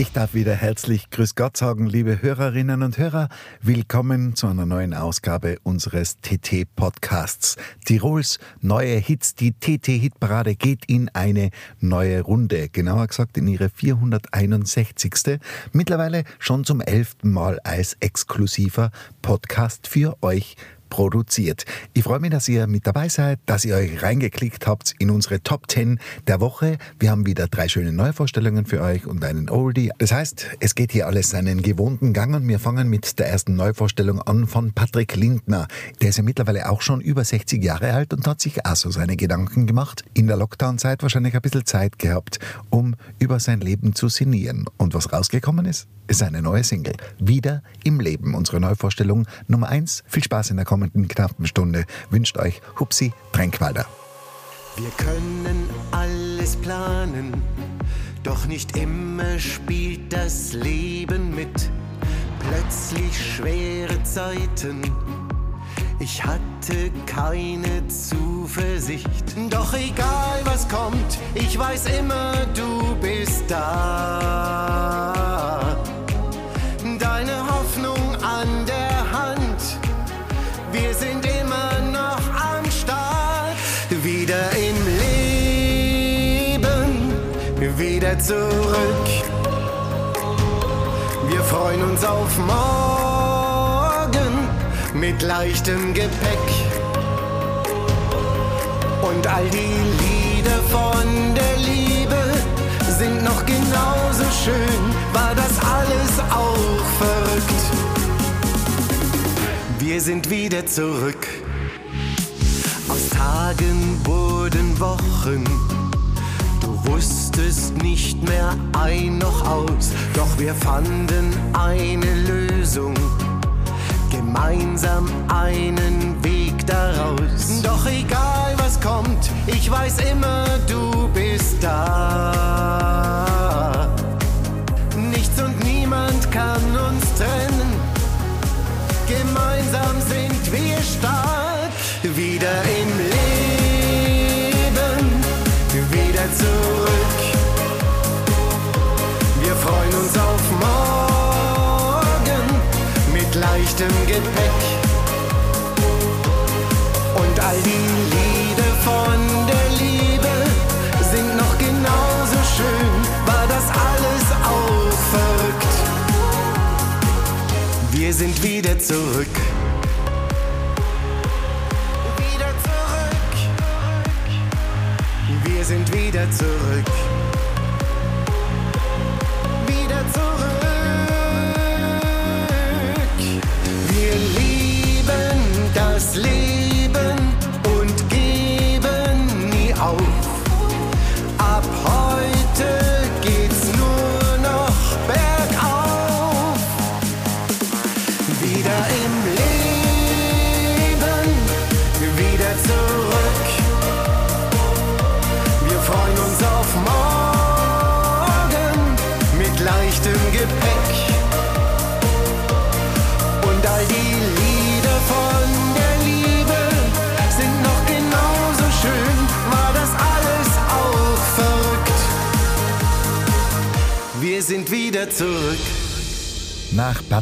Ich darf wieder herzlich Grüß Gott sagen, liebe Hörerinnen und Hörer. Willkommen zu einer neuen Ausgabe unseres TT-Podcasts. Tirols neue Hits, die TT-Hitparade geht in eine neue Runde. Genauer gesagt in ihre 461. Mittlerweile schon zum elften Mal als exklusiver Podcast für euch produziert. Ich freue mich, dass ihr mit dabei seid, dass ihr euch reingeklickt habt in unsere Top 10 der Woche. Wir haben wieder drei schöne Neuvorstellungen für euch und einen Oldie. Das heißt, es geht hier alles seinen gewohnten Gang und wir fangen mit der ersten Neuvorstellung an von Patrick Lindner. Der ist ja mittlerweile auch schon über 60 Jahre alt und hat sich auch so seine Gedanken gemacht. In der Lockdown-Zeit wahrscheinlich ein bisschen Zeit gehabt, um über sein Leben zu sinnieren. Und was rausgekommen ist? Ist eine neue Single. Wieder im Leben. Unsere Neuvorstellung Nummer 1. Viel Spaß in der kommenden knappen Stunde. Wünscht euch Hupsi Tränkwalder. Wir können alles planen, doch nicht immer spielt das Leben mit. Plötzlich schwere Zeiten. Ich hatte keine Zuversicht. Doch egal was kommt, ich weiß immer, du bist da. Zurück. Wir freuen uns auf morgen mit leichtem Gepäck. Und all die Lieder von der Liebe sind noch genauso schön. War das alles auch verrückt? Wir sind wieder zurück. Aus Tagen wurden Wochen. Wusstest nicht mehr ein noch aus. Doch wir fanden eine Lösung. Gemeinsam einen Weg daraus. Doch egal was kommt, ich weiß immer, du bist da. Nichts und niemand kann uns trennen. Gemeinsam sind wir stark. Leichtem Gepäck. Und all die Lieder von der Liebe sind noch genauso schön. War das alles auch verrückt? Wir sind wieder zurück.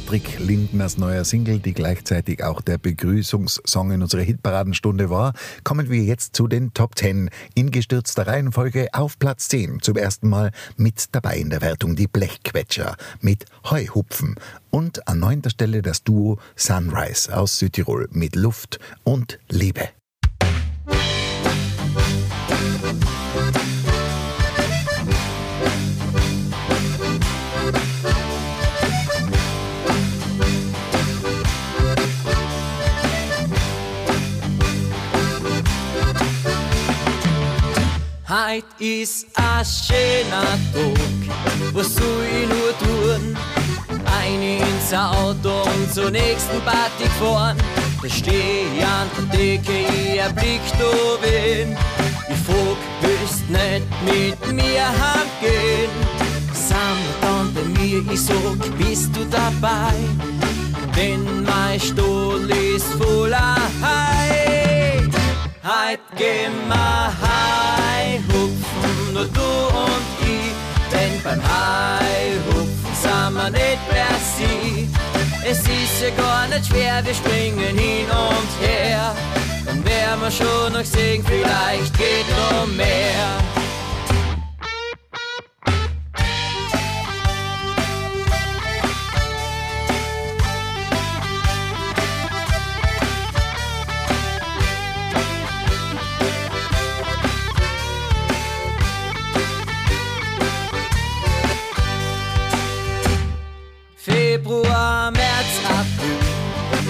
Patrick Lindners neuer Single, die gleichzeitig auch der Begrüßungssong in unserer Hitparadenstunde war, kommen wir jetzt zu den Top 10 in gestürzter Reihenfolge auf Platz 10. Zum ersten Mal mit dabei in der Wertung die Blechquetscher mit Heuhupfen und an neunter Stelle das Duo Sunrise aus Südtirol mit Luft und Liebe. Heit ist ein schöner Tag. Was soll ich nur tun? Ein ins Auto und zur nächsten Party gefahren. Da steh ich an der Decke, ich erblick da wen. Ich frag, willst nicht mit mir heimgehen? Sam dann bei mir, ich sag, bist du dabei? Denn mein Stuhl ist voller Hai. Heut gehen wir Hai nur du und ich. Denn beim Hai hupfen sind wir nicht per sie. Es ist ja gar nicht schwer, wir springen hin und her. Dann werden wir schon noch sehen, vielleicht geht noch mehr.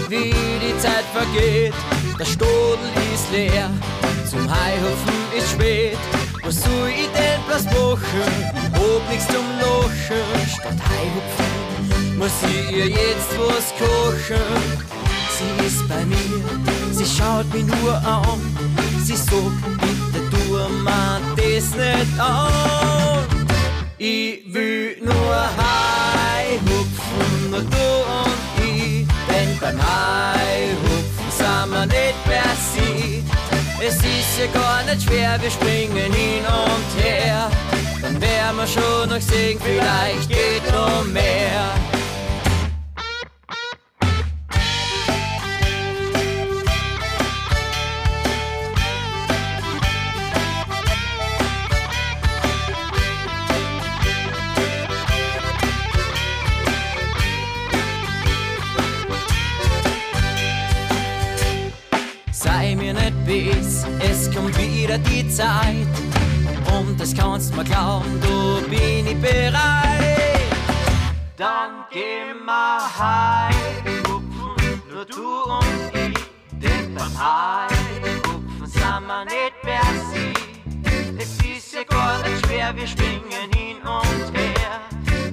Wie die Zeit vergeht. Der Stodel ist leer, zum Haihupfen ist spät. Was soll ich denn machen? Ich hab nichts zum Lochen. Statt Haihupfen muss ich ihr jetzt was kochen. Sie ist bei mir, sie schaut mich nur an. Sie sagt, bitte tu mir das nicht an. Ich will nur Hai hupfen, nur du und Es ist ja gar nicht schwer, wir springen hin und her. Dann werden wir schon noch sehen, vielleicht geht noch mehr. Die Zeit. Und das kannst mir glauben, du bin ich bereit. Dann gehen wir heim, hupfen, nur du und ich. Denn beim Heimhupfen sind wir nicht per sie. Es ist ja gar nicht schwer, wir springen hin und her.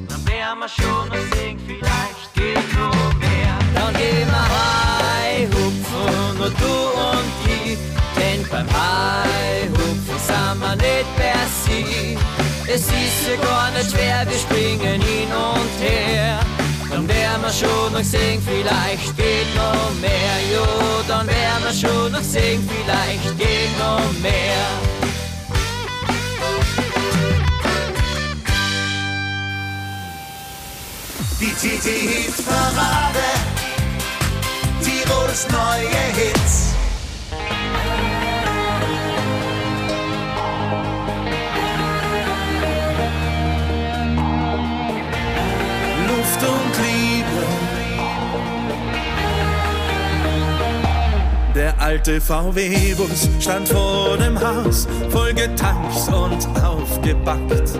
Dann werden wir schon noch sehen, vielleicht geht noch mehr. Dann gehen wir heim, hupfen, nur du und ich. Denn beim Heihupfen sind wir nicht per sie. Es ist ja gar nicht schwer, wir springen hin und her. Dann werden wir schon noch sehen, vielleicht geht noch mehr. Jo, dann werden wir schon noch sehen, vielleicht geht noch mehr. Die TT-Hit-Parade. Tirols neue Hits. Alte VW-Bus stand vor dem Haus, voll getankt und aufgebackt.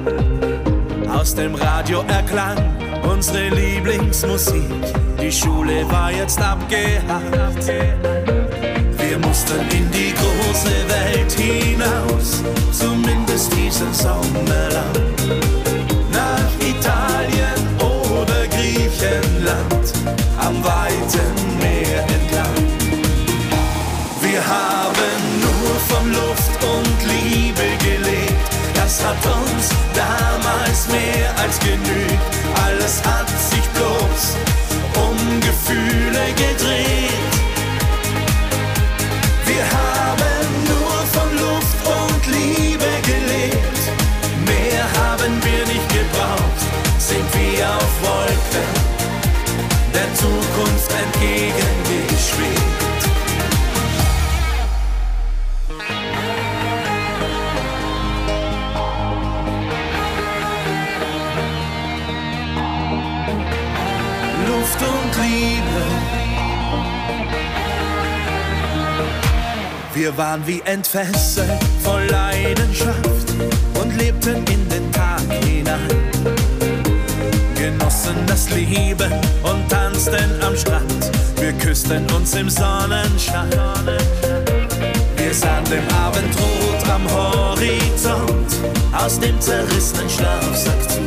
Aus dem Radio erklang unsere Lieblingsmusik. Die Schule war jetzt abgehakt. Wir mussten in die große Welt hinaus, zumindest diesen Sommer lang. Nach Italien oder Griechenland, am weiten mehr als genügt. Alles hat sich bloß um Gefühle gedreht. Wir haben nur von Luft und Liebe gelebt. Mehr haben wir nicht gebraucht. Sind wir auf Wolken der Zukunft entgegengeschwebt. Wir waren wie entfesselt von Leidenschaft und lebten in den Tag hinein. Genossen das Leben und tanzten am Strand. Wir küssten uns im Sonnenschein. Wir sahen dem Abendrot am Horizont aus dem zerrissenen Schlafsack zu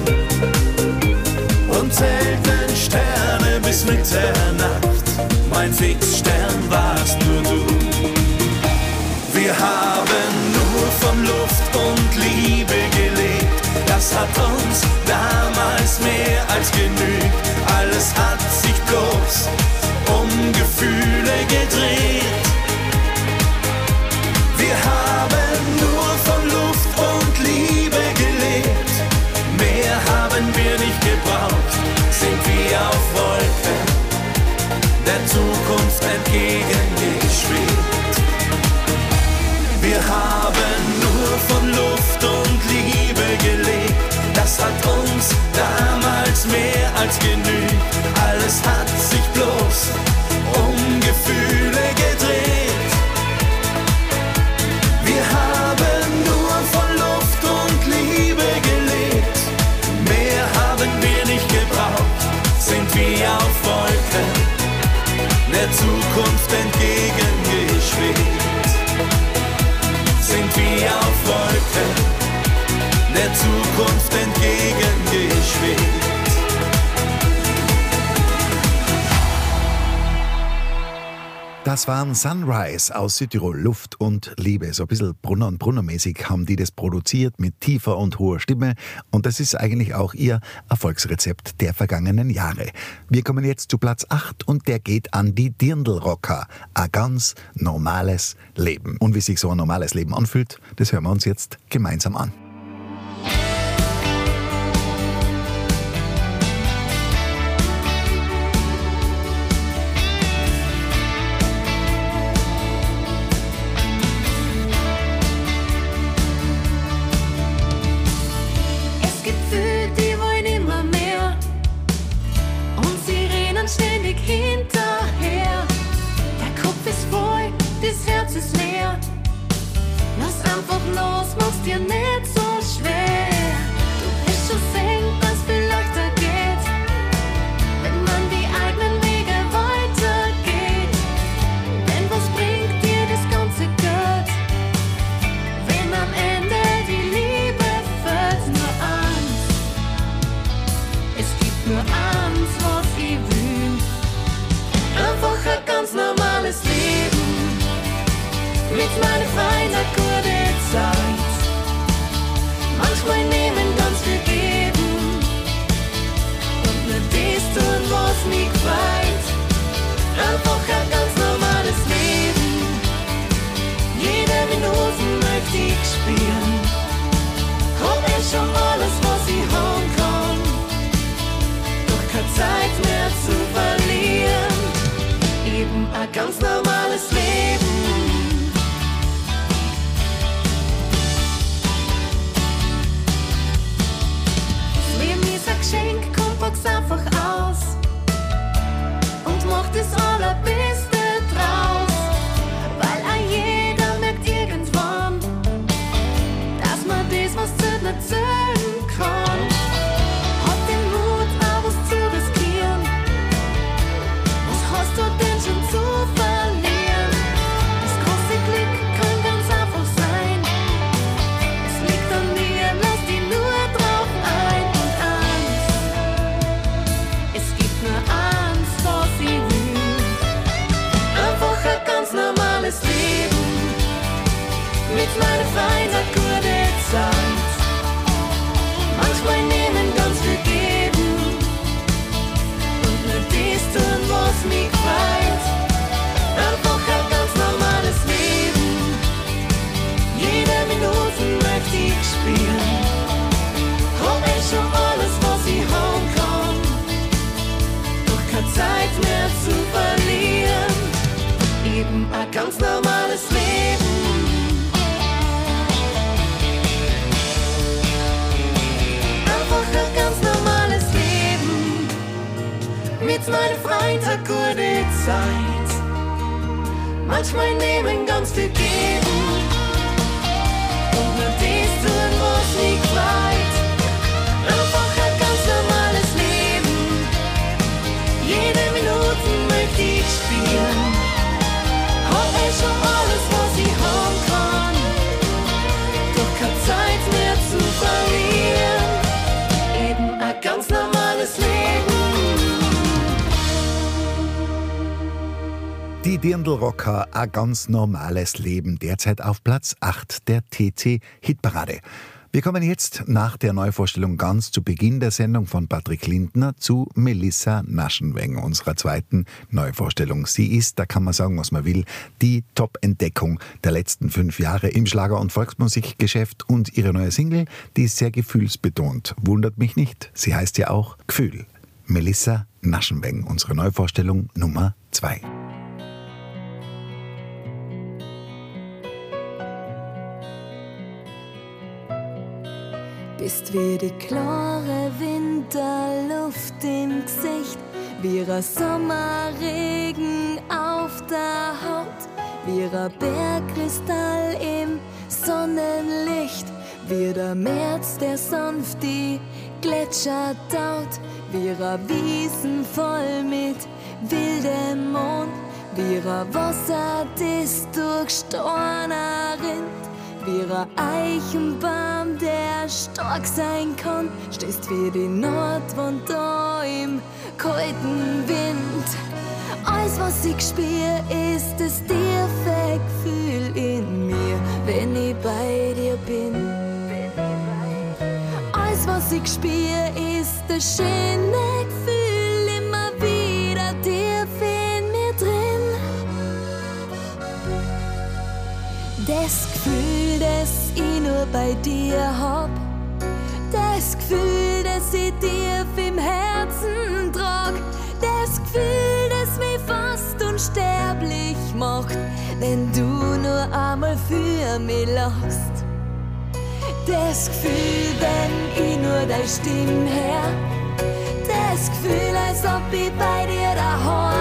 und zählten Sterne bis Mitternacht hat uns damals mehr als genügt. Alles hat sich bloß um Gefühle gedreht. Das waren Sunrise aus Südtirol, Luft und Liebe. So ein bisschen Brunner und Brunner-mäßig haben die das produziert mit tiefer und hoher Stimme. Und das ist eigentlich auch ihr Erfolgsrezept der vergangenen Jahre. Wir kommen jetzt zu Platz 8 und der geht an die Dirndlrocker. Ein ganz normales Leben. Und wie sich so ein normales Leben anfühlt, das hören wir uns jetzt gemeinsam an. jetzt meine Freitag gute Zeit. Manchmal nehmen ganz viel geben. Und nur dies tun, was nie Dirndl-Rocker, ein ganz normales Leben, derzeit auf Platz 8 der TT-Hitparade. Wir kommen jetzt nach der Neuvorstellung ganz zu Beginn der Sendung von Patrick Lindner zu Melissa Naschenweng, unserer zweiten Neuvorstellung. Sie ist, da kann man sagen, was man will, die Top-Entdeckung der letzten fünf Jahre im Schlager- und Volksmusikgeschäft und ihre neue Single, die ist sehr gefühlsbetont. Wundert mich nicht, sie heißt ja auch Gefühl. Melissa Naschenweng, unsere Neuvorstellung Nummer 2. ist wie die klare Winterluft im Gesicht, wie ein Sommerregen auf der Haut, wie ein Bergkristall im Sonnenlicht, wie der März, der sanft die Gletscher taut, wie ein Wiesen voll mit wildem Mond, wie ein Wasser, das durch Storner rinnt ein Eichenbaum, der stark sein kann, stehst wie die Nordwand da im kalten Wind. Alles, was ich spür, ist das tiefe Gefühl in mir, wenn ich bei dir bin. Alles, was ich spür, ist das schöne Das Gefühl, das ich nur bei dir hab. Das Gefühl, das ich tief im Herzen trag. Das Gefühl, das mich fast unsterblich macht, wenn du nur einmal für mich lachst. Das Gefühl, wenn ich nur deine Stimme hör. Das Gefühl, als ob ich bei dir daheim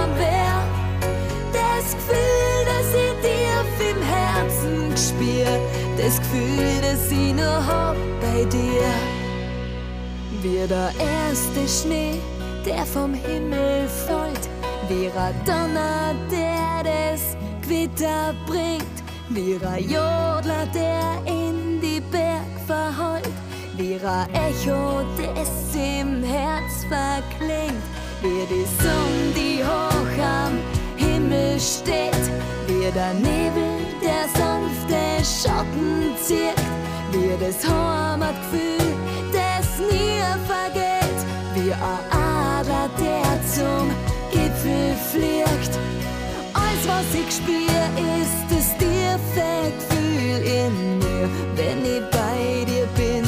Herzen spür. Das Gefühl, das ich nur hab bei dir. Wie der erste Schnee, der vom Himmel fällt. Wie ein Donner, der das Gewitter bringt. Wie ein Jodler, der in die Berg verheult. Wie ein Echo, das im Herz verklingt. Wie die Sonne, die hoch am Himmel steht. Wie der Nebel, der sanfte Schatten zieht. Wie das Heimatgefühl, das nie vergeht. Wie ein Adler, der zum Gipfel fliegt. Alles, was ich spür, ist das tiefe Gefühl in mir, wenn ich bei dir bin.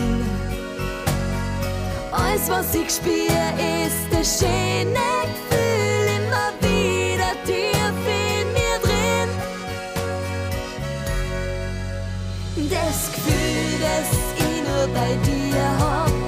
Alles, was ich spür, ist das schöne Gefühl immer wieder tief Das Gefühl, das ich nur bei dir hab.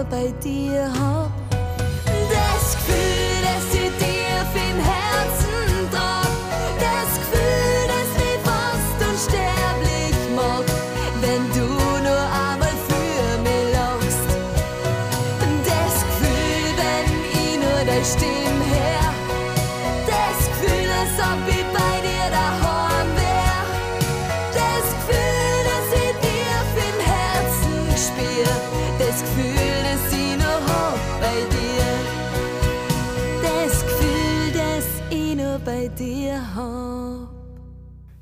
Ich nur bei dir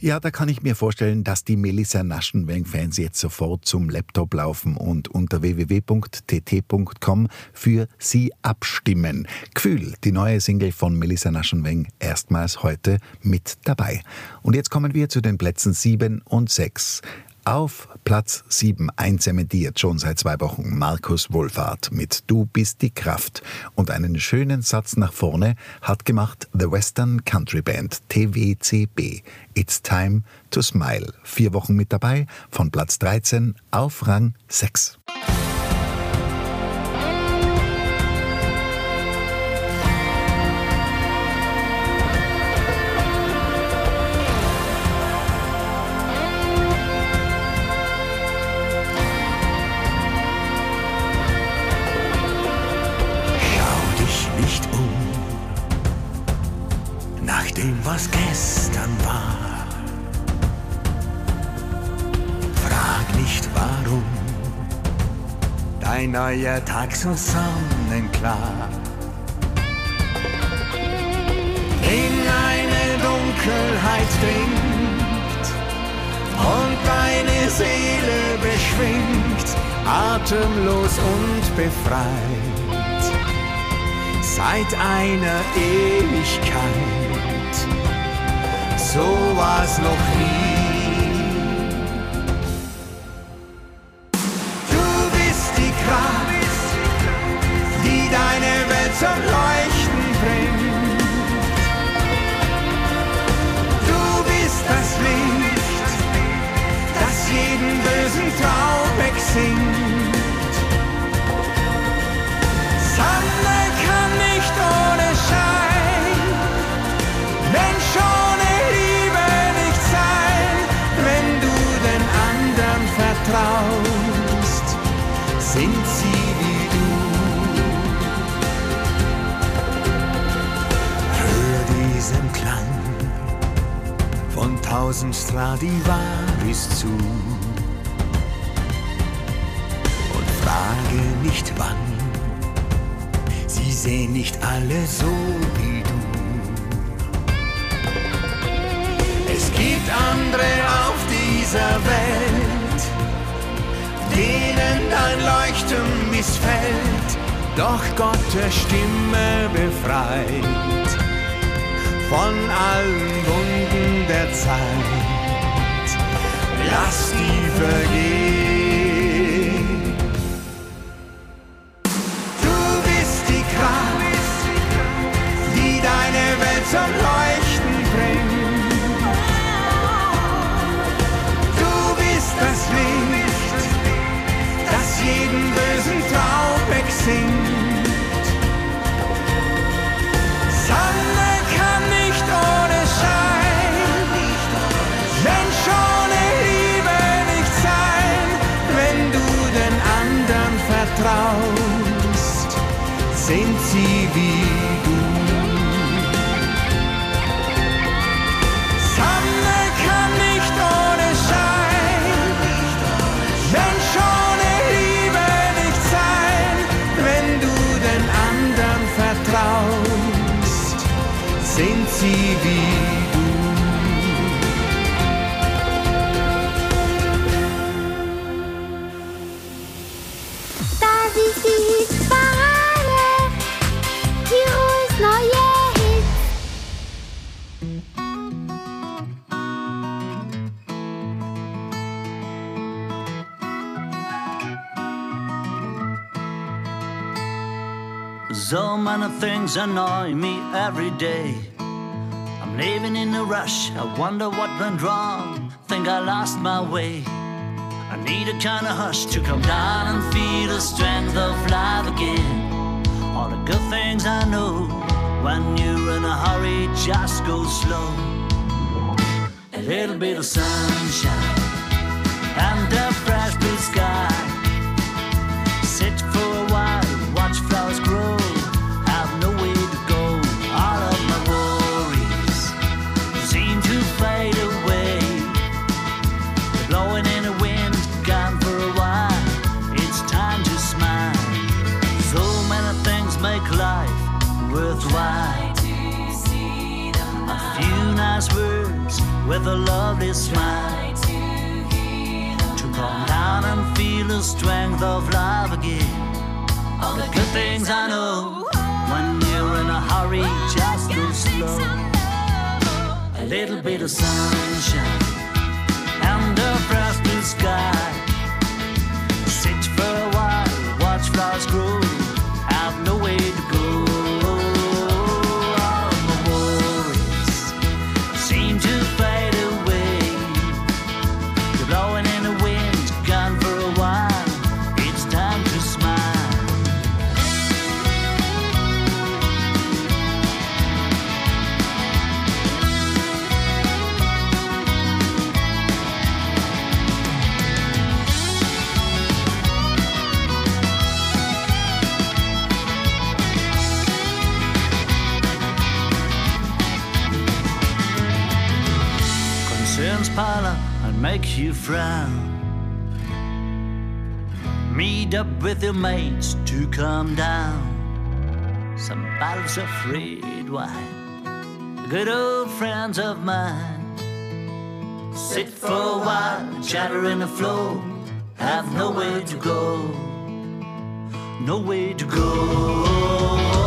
Ja, da kann ich mir vorstellen, dass die Melissa Naschenweng-Fans jetzt sofort zum Laptop laufen und unter www.tt.com für sie abstimmen. Gefühl, die neue Single von Melissa Naschenweng, erstmals heute mit dabei. Und jetzt kommen wir zu den Plätzen 7 und 6. Auf Platz 7 einzementiert schon seit zwei Wochen Markus Wohlfahrt mit Du bist die Kraft. Und einen schönen Satz nach vorne hat gemacht The Western Country Band TWCB. It's Time to Smile. Vier Wochen mit dabei, von Platz 13 auf Rang 6. dein neuer Tag so sonnenklar in eine Dunkelheit dringt und deine Seele beschwingt, atemlos und befreit seit einer Ewigkeit. So war's noch nie. Bösen Traum wegsingt. Sonne kann nicht ohne Schein, Mensch ohne Liebe nicht sein, wenn du den anderen vertraust, sind sie wie du. Hör diesen Klang von tausend Stradivaris zu frage nicht wann. Sie sehen nicht alle so wie du. Es gibt andere auf dieser Welt, denen dein Leuchten missfällt, doch Gottes Stimme befreit von allen Wunden der Zeit. Lass die vergehen. Welt zum Leuchten bringt. Du bist das Licht, das jeden bösen Traum wegsingt. Sonne kann nicht ohne Schein, Mensch ohne Liebe nicht sein, wenn du den anderen vertraust, sind sie wie du. Sind sie wie du. Many things annoy me every day. I'm living in a rush, I wonder what went wrong. Think I lost my way. I need a kind of hush to come down and feel the strength of life again. All the good things I know, when you're in a hurry, just go slow. A little bit of sunshine and a fresh blue sky. Sit a lovely smile to calm down and feel the strength of love again. All the good things I know when you're in a hurry, just go slow. A little bit of sunshine and a fresh blue sky. With your mates to come down. Some bottles of red wine. Good old friends of mine. Sit for a while, chatter in the flow. Have nowhere to go. Nowhere to go.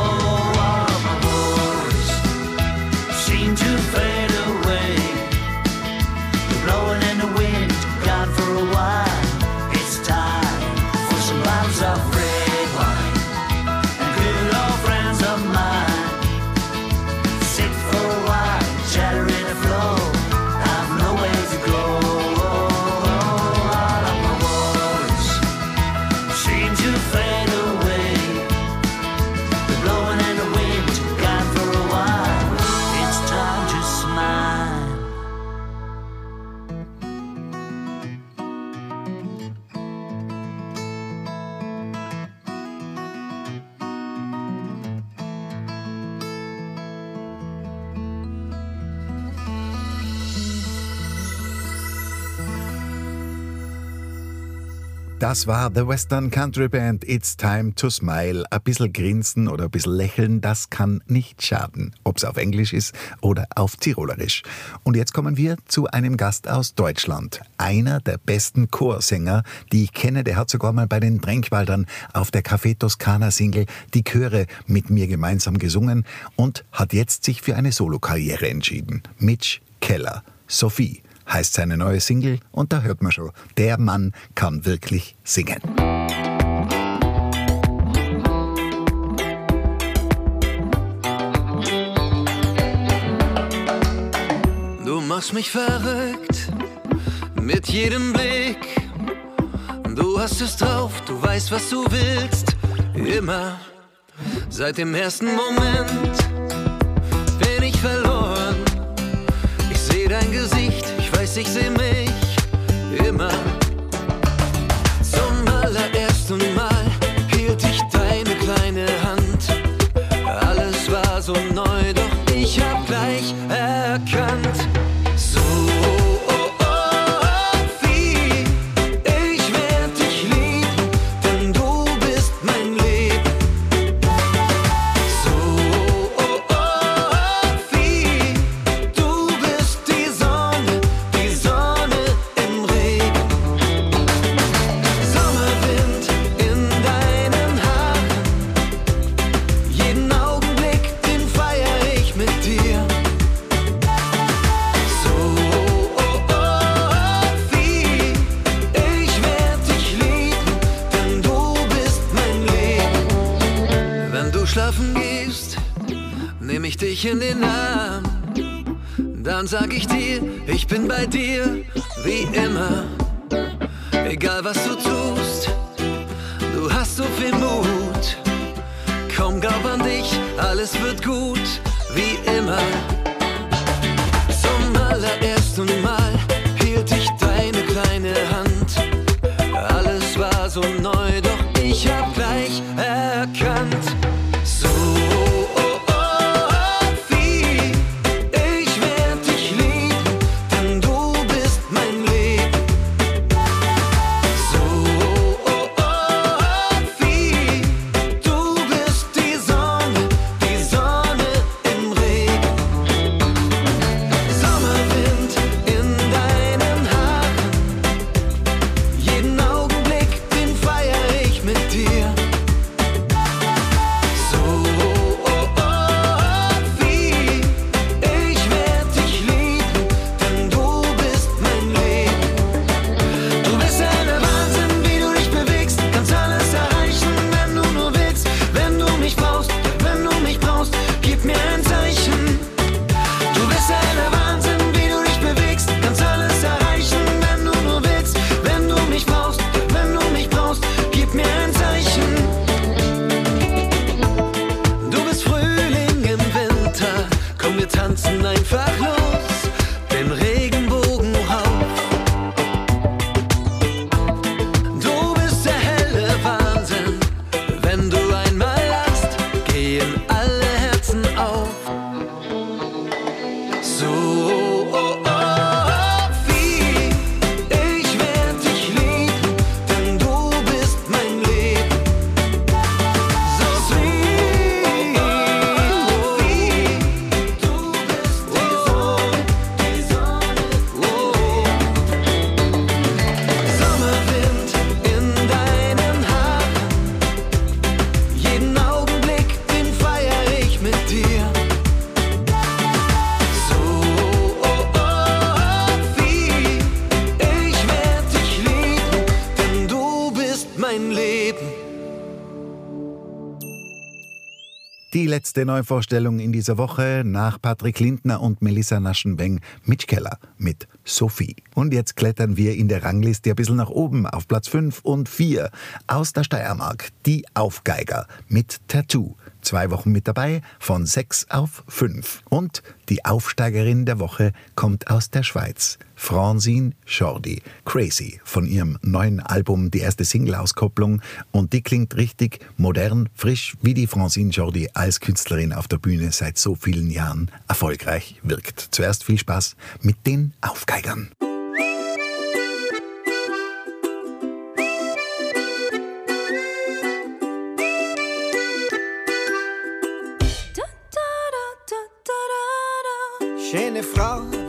Das war The Western Country Band It's Time to Smile. Ein bisschen grinsen oder ein bisschen lächeln, das kann nicht schaden. Ob es auf Englisch ist oder auf Tirolerisch. Und jetzt kommen wir zu einem Gast aus Deutschland. Einer der besten Chorsänger, die ich kenne. Der hat sogar mal bei den Tränkwaldern auf der Café Toskana Single die Chöre mit mir gemeinsam gesungen und hat jetzt sich für eine Solokarriere entschieden. Mitch Keller. Sophie heißt seine neue Single und da hört man schon, der Mann kann wirklich singen. Du machst mich verrückt mit jedem Blick. Du hast es drauf, du weißt, was du willst. Immer seit dem ersten Moment bin ich verloren. Ich seh dein Gesicht, ich weiß, ich seh mich immer. Zum allerersten Mal hielt ich deine kleine Hand. Alles war so neu, doch ich hab gleich erkannt. Letzte Neuvorstellung in dieser Woche nach Patrick Lindner und Melissa Naschenbeng Mitch Keller mit Sophie. Und jetzt klettern wir in der Rangliste ein bisschen nach oben auf Platz 5 und 4 aus der Steiermark. Die Aufgeiger mit Tattoo. Zwei Wochen mit dabei, von 6 auf 5. Und die Aufsteigerin der Woche kommt aus der Schweiz. Francine Jordi. Crazy von ihrem neuen Album, die erste Single-Auskopplung. Und die klingt richtig modern, frisch, wie die Francine Jordi als Künstlerin auf der Bühne seit so vielen Jahren erfolgreich wirkt. Zuerst viel Spaß mit den Aufgeigern.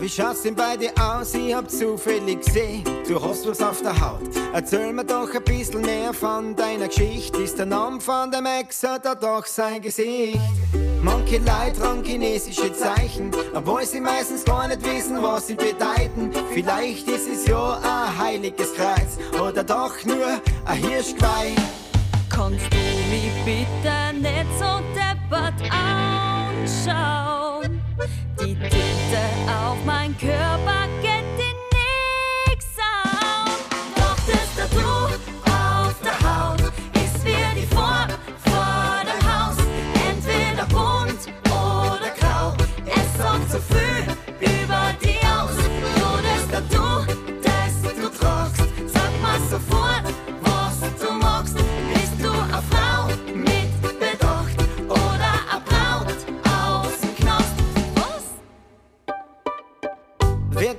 Wie schaut's denn bei dir aus? Ich hab zufällig gesehen, du hast was auf der Haut. Erzähl mir doch ein bisschen mehr von deiner Geschichte. Ist der Name von dem Ex oder doch sein Gesicht? Manche Leute tragen chinesische Zeichen, obwohl sie meistens gar nicht wissen, was sie bedeuten. Vielleicht ist es ja ein heiliges Kreuz oder doch nur ein Hirschgeweih. Kannst du mich bitte nicht so deppert anschauen?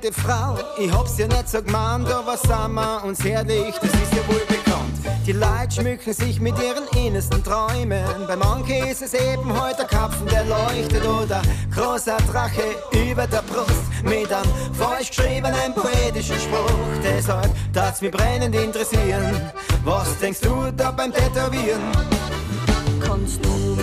Werte Frau, ich hab's ja nicht so gemeint, aber sind wir uns herrlich, das ist ja wohl bekannt. Die Leute schmücken sich mit ihren innersten Träumen. Bei manchen ist es eben heute der Kapfen, der leuchtet oder großer Drache über der Brust mit einem falsch geschriebenen poetischen Spruch. Deshalb darf's mich brennend interessieren. Was denkst du da beim Tätowieren? Kannst du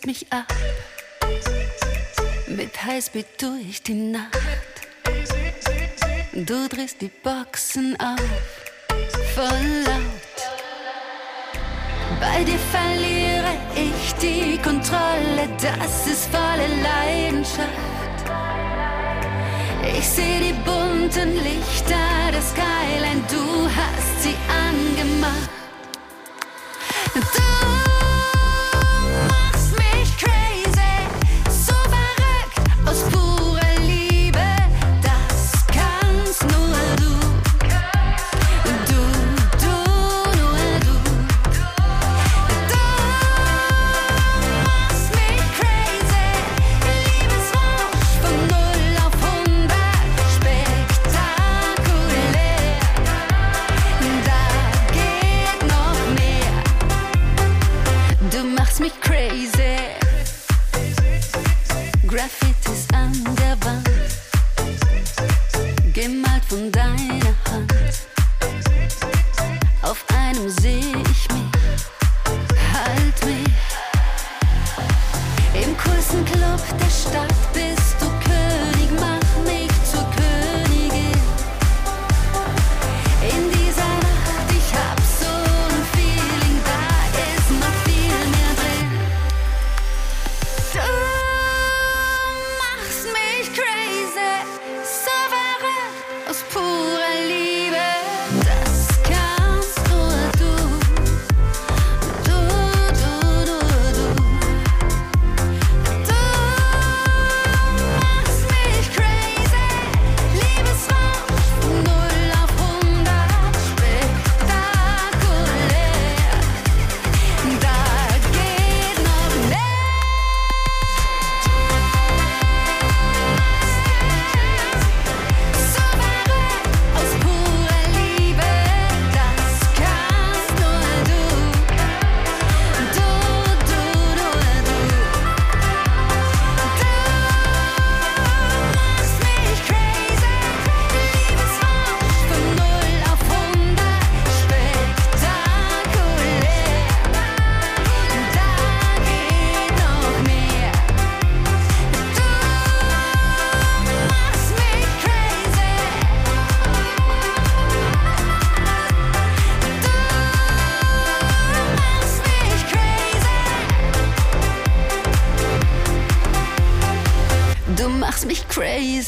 holst mich ab. Mit Highspeed durch die Nacht. Du drehst die Boxen auf, voll laut. Bei dir verliere ich die Kontrolle, das ist volle Leidenschaft. Ich sehe die bunten Lichter, das Skyline, du hast sie angemacht. Du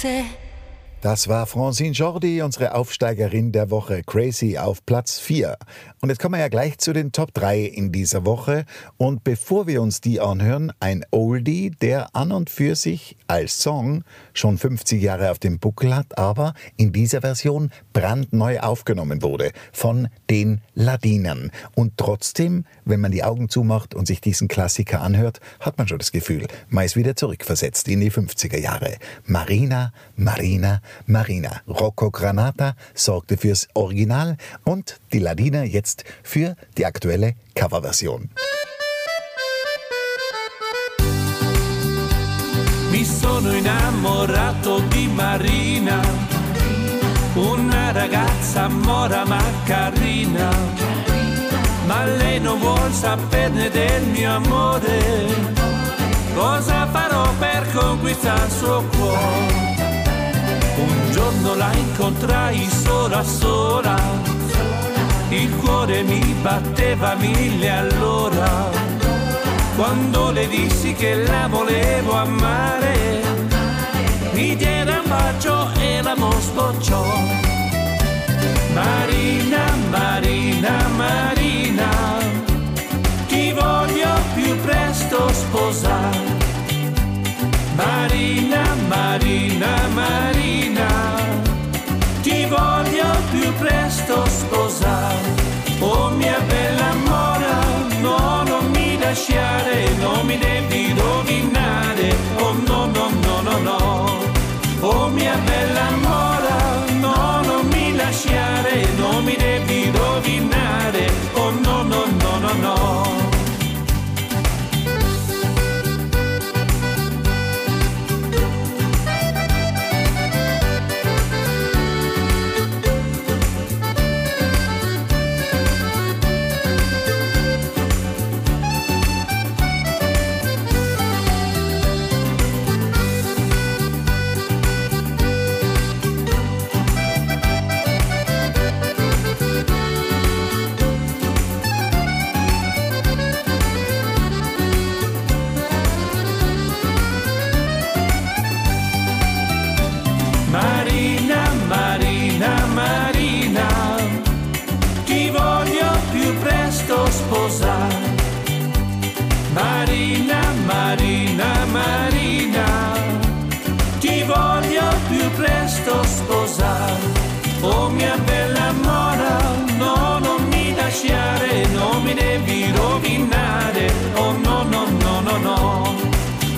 crazy. Das war Francine Jordi, unsere Aufsteigerin der Woche, Crazy auf Platz 4. Und jetzt kommen wir ja gleich zu den Top 3 in dieser Woche. Und bevor wir uns die anhören, ein Oldie, der an und für sich als Song schon 50 Jahre auf dem Buckel hat, aber in dieser Version brandneu aufgenommen wurde von den Ladinern. Und trotzdem, wenn man die Augen zumacht und sich diesen Klassiker anhört, hat man schon das Gefühl, man ist wieder zurückversetzt in die 50er Jahre. Marina, Marina, Marina. Rocco Granata sorgte fürs Original und die Ladiner jetzt für die aktuelle Coverversion. Mi sono innamorato di Marina, una ragazza mora ma carina, ma lei non vuol saperne del mio amore. Cosa farò per conquistare il suo cuore? Giorno la incontrai sola sola, il cuore mi batteva mille all'ora. Quando le dissi che la volevo amare, mi diede un bacio e l'amor sbocciò. Marina, Marina, Marina,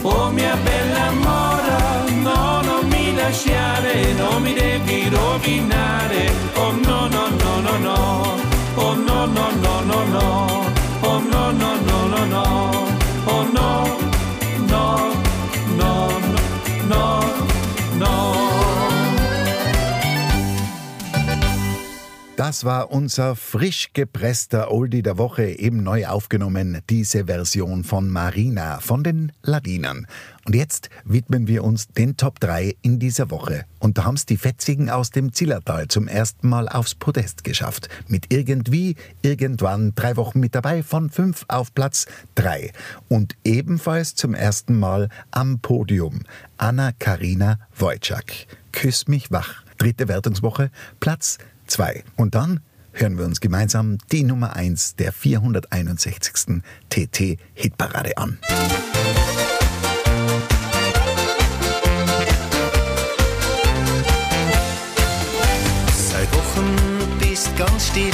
Oh mia bella mora, no, non mi lasciare, non mi devi rovinare. Oh no, no, no, no, no. Oh no, no, no, no, no. Das war unser frisch gepresster Oldie der Woche, eben neu aufgenommen, diese Version von Marina von den Ladinern. Und jetzt widmen wir uns den Top 3 in dieser Woche. Und da haben es die Fetzigen aus dem Zillertal zum ersten Mal aufs Podest geschafft. Mit irgendwie, irgendwann drei Wochen mit dabei, von 5 auf Platz 3. Und ebenfalls zum ersten Mal am Podium Anna-Karina Wojcik. Küss mich wach. Dritte Wertungswoche, Platz 2. Und dann hören wir uns gemeinsam die Nummer 1 der 461. TT-Hitparade an. Seit Wochen bist ganz still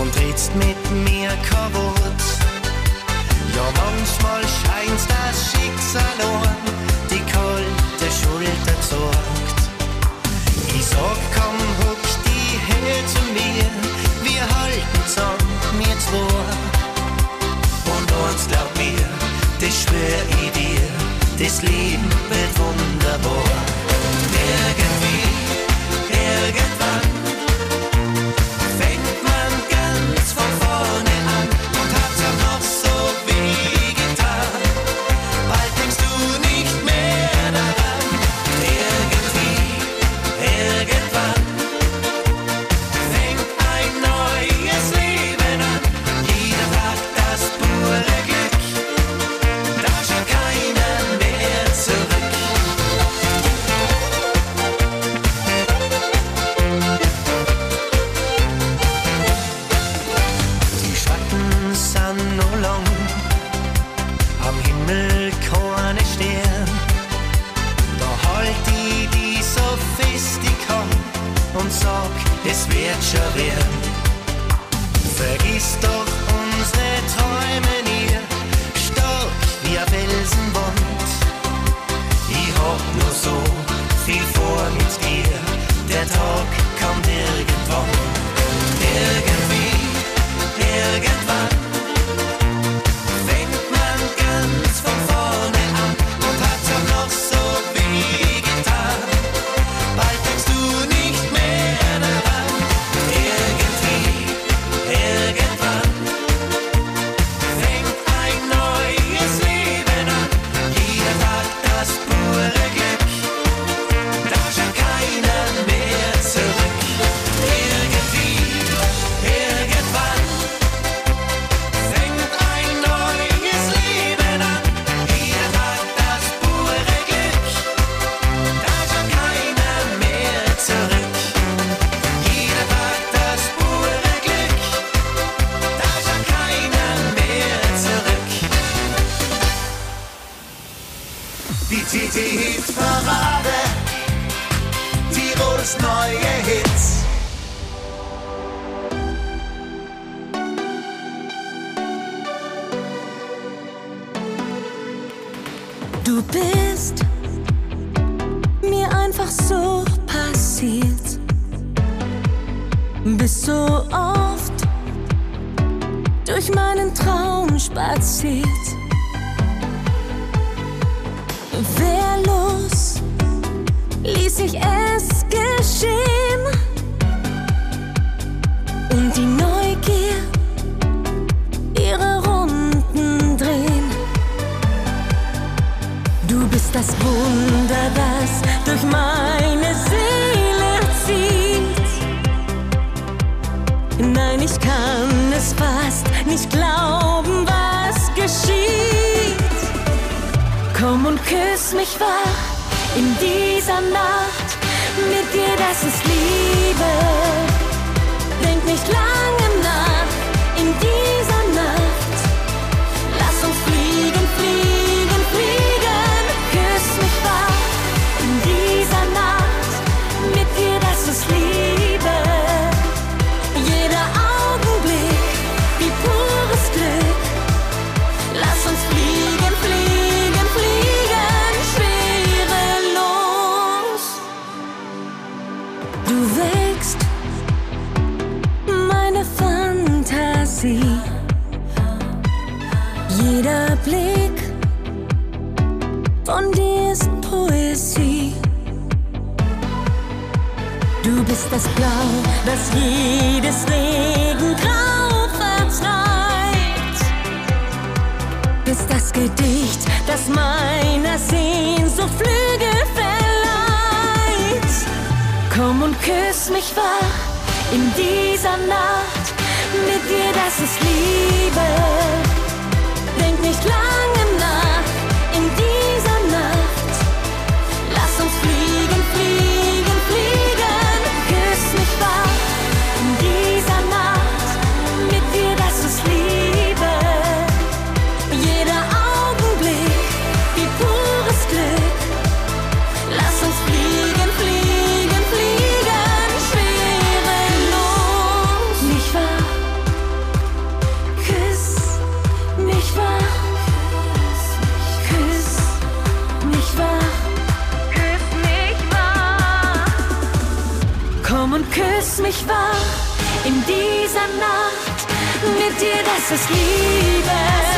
und redst mit mir kein Wort. Ja, manchmal scheint das Schicksal an, die kalte Schulter sorgt. Ich sag, komm, her zu mir, wir halten zusammen, wir zwei. Und eins glaub mir, das schwör ich dir, das Leben wird wunderbar. Blau, das jedes Regengrau vertreibt. Bist das Gedicht, das meiner Sehnsucht Flügel verleiht. Komm und küss mich wach in dieser Nacht. Mit dir, das ist Liebe. Denk nicht lange wach in dieser Nacht. Mit dir, das ist Liebe.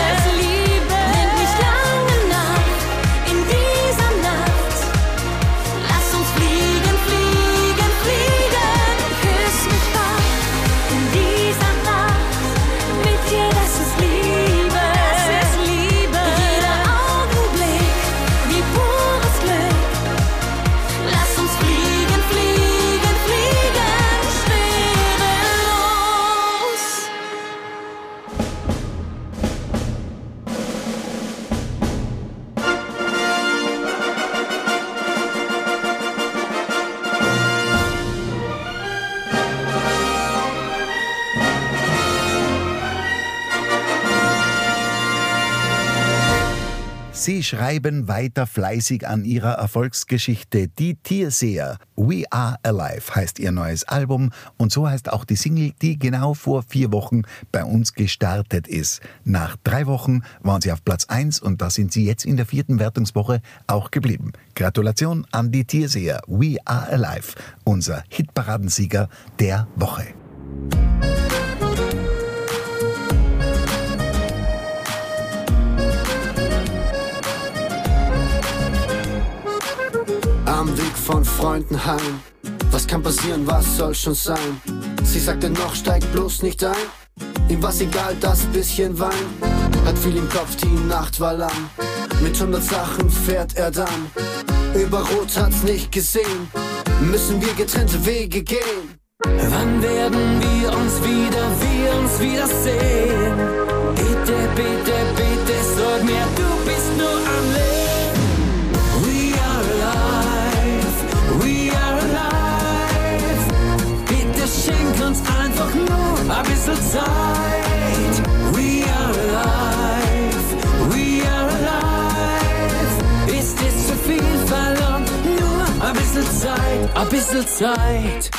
Schreiben weiter fleißig an ihrer Erfolgsgeschichte. Die Tierseher. We Are Alive heißt ihr neues Album und so heißt auch die Single, die genau vor vier Wochen bei uns gestartet ist. Nach drei Wochen waren sie auf Platz 1 und da sind sie jetzt in der vierten Wertungswoche auch geblieben. Gratulation an die Tierseher. We Are Alive. Unser Hitparadensieger der Woche. Von Freunden heim. Was kann passieren, was soll schon sein? Sie sagte noch, steig bloß nicht ein. Ihm war's egal, das bisschen Wein. Hat viel im Kopf, die Nacht war lang. Mit hundert Sachen fährt er dann. Über Rot hat's nicht gesehen. Müssen wir getrennte Wege gehen. Wann werden wir uns wieder, wir uns wiedersehen? Bitte, bitte, bitte, sag mir, du bist nur am Leben. Bisschen Zeit.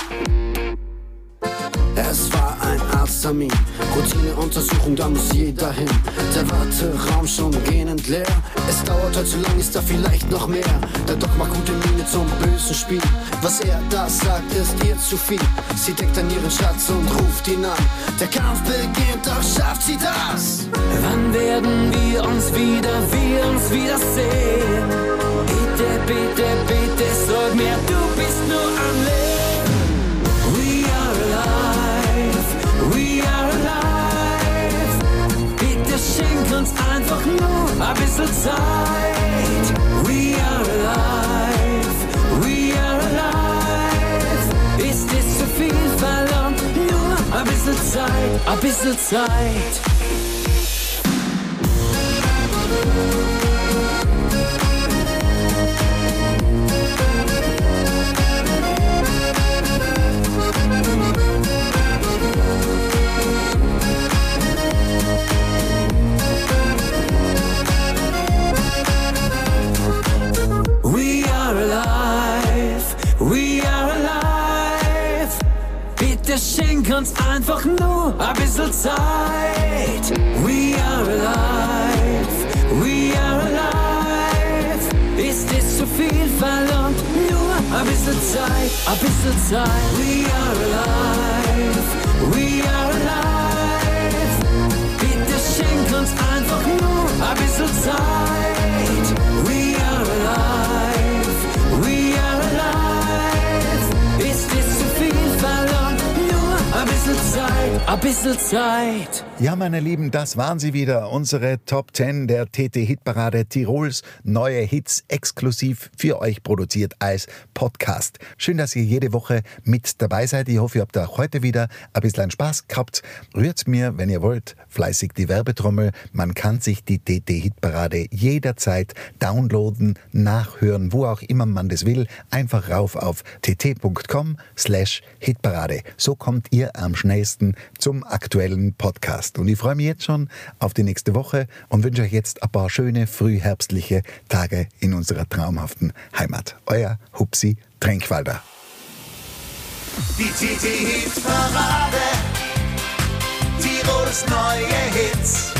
Es war ein Arzttermin, Routineuntersuchung, da muss jeder hin. Der Warteraum schon gähnend leer. Es dauert heute zu lang, ist da vielleicht noch mehr. Der Doc macht gute Miene zum bösen Spiel. Was er da sagt, ist ihr zu viel. Sie deckt an ihren Schatz und ruft ihn an. Der Kampf beginnt, doch schafft sie das. Wann werden wir uns wieder, wir uns wiedersehen? Bitte, bitte, bitte, sag mir, du bist ein bisschen Zeit. We are alive, we are alive. Ist es zu viel verlangt? Nur ein bisschen Zeit, ein bisschen Zeit. Uns einfach nur ein bisschen Zeit. We are alive, we are alive. Ist es zu viel verlangt? Nur ein bisschen Zeit, ein bisschen Zeit. We are alive, we are alive. Bitte schenk uns einfach nur ein bisschen Zeit. Bisschen Zeit. Ja, meine Lieben, das waren sie wieder. Unsere Top 10 der TT-Hitparade Tirols. Neue Hits exklusiv für euch produziert als Podcast. Schön, dass ihr jede Woche mit dabei seid. Ich hoffe, ihr habt auch heute wieder ein bisschen Spaß gehabt. Rührt mir, wenn ihr wollt, fleißig die Werbetrommel. Man kann sich die TT-Hitparade jederzeit downloaden, nachhören, wo auch immer man das will. Einfach rauf auf tt.com slash Hitparade. So kommt ihr am schnellsten zum aktuellen Podcast. Und ich freue mich jetzt schon auf die nächste Woche und wünsche euch jetzt ein paar schöne frühherbstliche Tage in unserer traumhaften Heimat. Euer Hupsi Tränkwalder. Die TT-Hit-Parade. Tirols neue Hits.